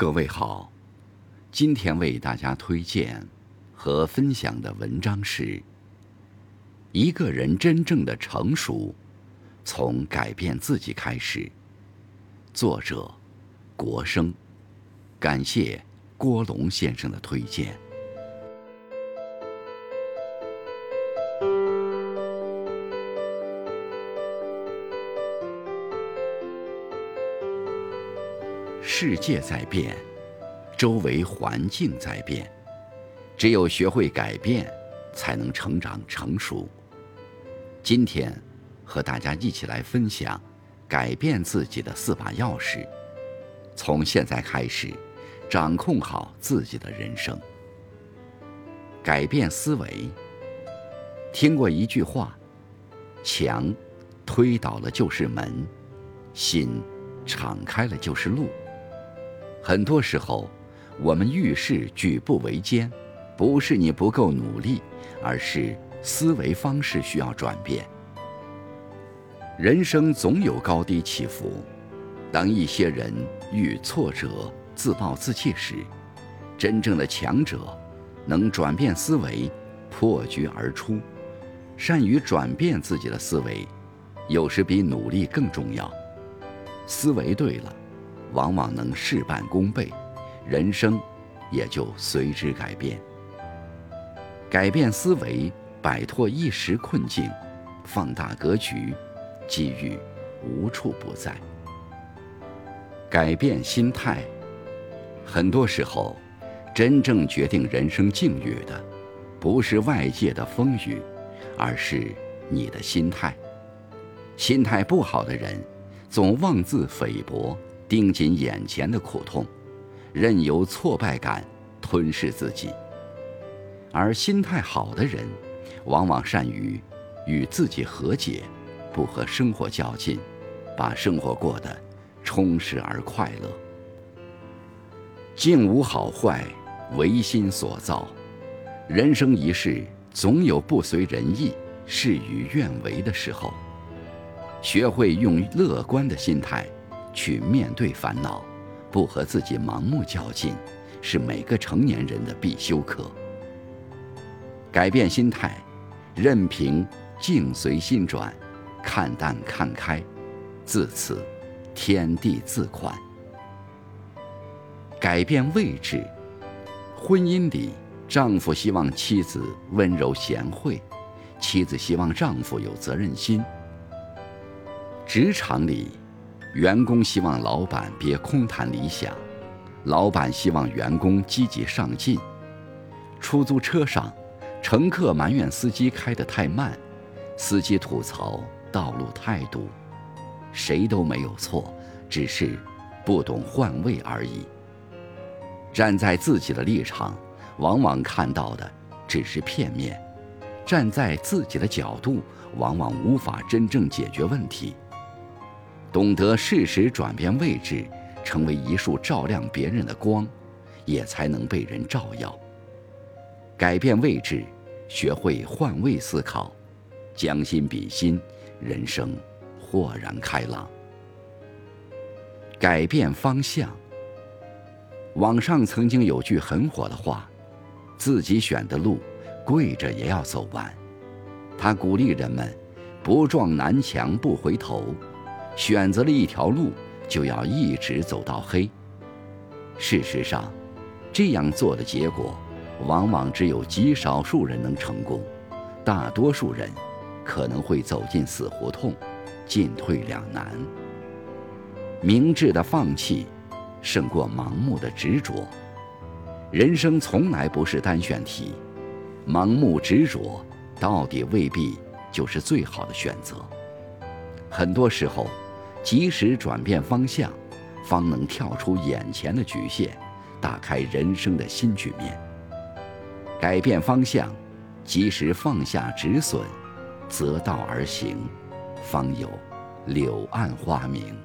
各位好，今天为大家推荐和分享的文章是《一个人真正的成熟，从改变自己开始》。作者：国生，感谢郭龙先生的推荐。世界在变，周围环境在变，只有学会改变，才能成长成熟。今天，和大家一起来分享改变自己的四把钥匙。从现在开始，掌控好自己的人生。改变思维。听过一句话：墙推倒了就是门，心敞开了就是路。很多时候，我们遇事举步维艰，不是你不够努力，而是思维方式需要转变。人生总有高低起伏，当一些人遇挫折自暴自弃时，真正的强者能转变思维，破局而出。善于转变自己的思维，有时比努力更重要。思维对了。往往能事半功倍，人生也就随之改变。改变思维，摆脱一时困境，放大格局，机遇无处不在。改变心态，很多时候，真正决定人生境遇的，不是外界的风雨，而是你的心态。心态不好的人，总妄自菲薄。盯紧眼前的苦痛，任由挫败感吞噬自己。而心态好的人，往往善于与自己和解，不和生活较劲，把生活过得充实而快乐。境无好坏，唯心所造。人生一世，总有不随人意、事与愿违的时候。学会用乐观的心态。去面对烦恼，不和自己盲目较劲，是每个成年人的必修课。改变心态，任凭境随心转，看淡看开，自此天地自宽。改变位置，婚姻里，丈夫希望妻子温柔贤惠，妻子希望丈夫有责任心。职场里。员工希望老板别空谈理想，老板希望员工积极上进。出租车上，乘客埋怨司机开得太慢，司机吐槽道路太堵。谁都没有错，只是不懂换位而已。站在自己的立场，往往看到的只是片面；站在自己的角度，往往无法真正解决问题。懂得适时转变位置，成为一束照亮别人的光，也才能被人照耀。改变位置，学会换位思考，将心比心，人生豁然开朗。改变方向。网上曾经有句很火的话：“自己选的路，跪着也要走完。”他鼓励人们：不撞南墙不回头。选择了一条路，就要一直走到黑。事实上，这样做的结果，往往只有极少数人能成功，大多数人可能会走进死胡同，进退两难。明智的放弃，胜过盲目的执着。人生从来不是单选题，盲目执着到底未必就是最好的选择。很多时候。及时转变方向，方能跳出眼前的局限，打开人生的新局面。改变方向，及时放下止损，择道而行，方有柳暗花明。